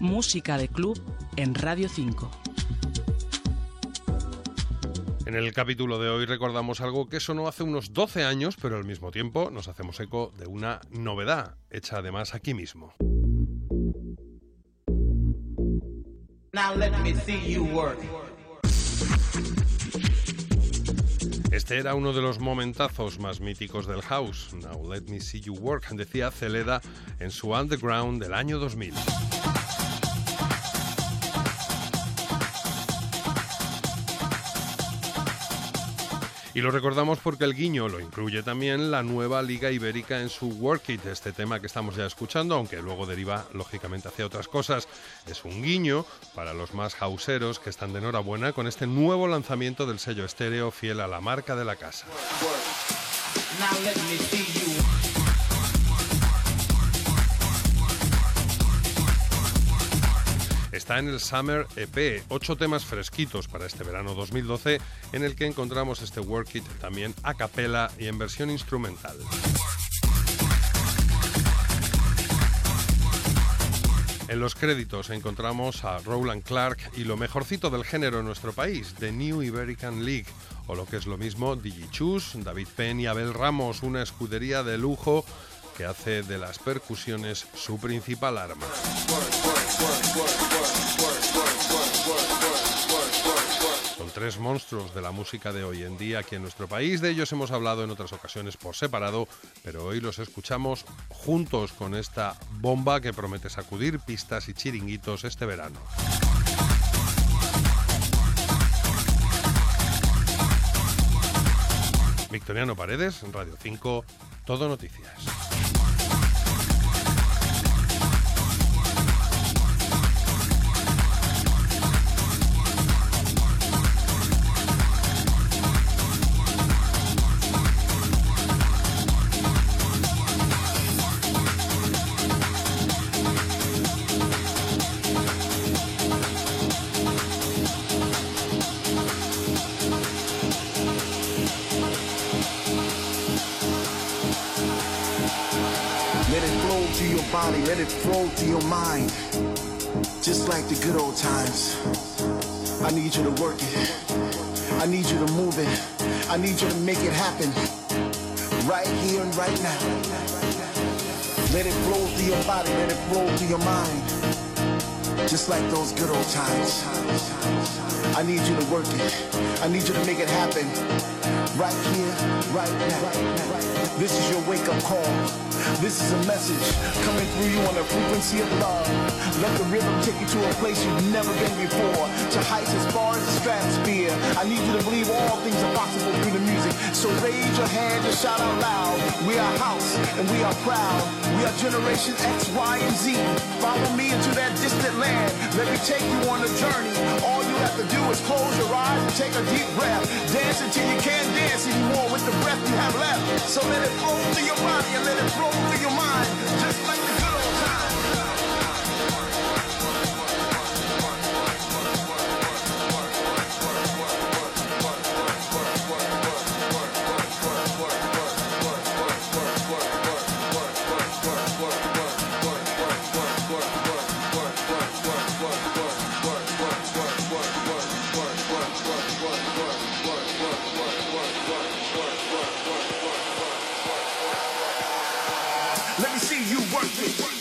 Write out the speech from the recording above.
Música de club en Radio 5. En el capítulo de hoy recordamos algo que sonó hace unos 12 años, pero al mismo tiempo nos hacemos eco de una novedad, hecha además aquí mismo. Este era uno de los momentazos más míticos del house. Now let me see you work, decía Celeda en su Underground del año 2000. Y lo recordamos porque el guiño lo incluye también la nueva Liga Ibérica en su Work It, este tema que estamos ya escuchando, aunque luego deriva lógicamente hacia otras cosas. Es un guiño para los más hauseros que están de enhorabuena con este nuevo lanzamiento del sello estéreo fiel a la marca de la casa. Está en el Summer EP, ocho temas fresquitos para este verano 2012, en el que encontramos este Work It también a capela y en versión instrumental. En los créditos encontramos a Roland Clark y lo mejorcito del género en nuestro país, The New Iberican League, o lo que es lo mismo, Chus, David Penn y Abel Ramos, una escudería de lujo que hace de las percusiones su principal arma. Son tres monstruos de la música de hoy en día aquí en nuestro país. De ellos hemos hablado en otras ocasiones por separado, pero hoy los escuchamos juntos con esta bomba que promete sacudir pistas y chiringuitos este verano. Victoriano Paredes, Radio 5, Todo Noticias. Body, let it flow to your mind. Just like the good old times. I need you to work it. I need you to move it. I need you to make it happen. Right here and right now. Let it flow through your body, let it flow through your mind. Just like those good old times. I need you to work it. I need you to make it happen. Right here, right now. This is your wake up call. This is a message coming through you on the frequency of love. Let the rhythm take you to a place you've never been before, to heights as far as the stratosphere. I need you to believe all things are possible through the music. So raise your hand and shout out loud. We are house and we are proud. We are generation X, Y, and Z. Follow me into that distant land. Let me take you on a journey. Take a deep breath. Dance until you can't dance anymore with the breath you have left. So let it flow through your body and let it flow through your mind, just like the Let me see you work it.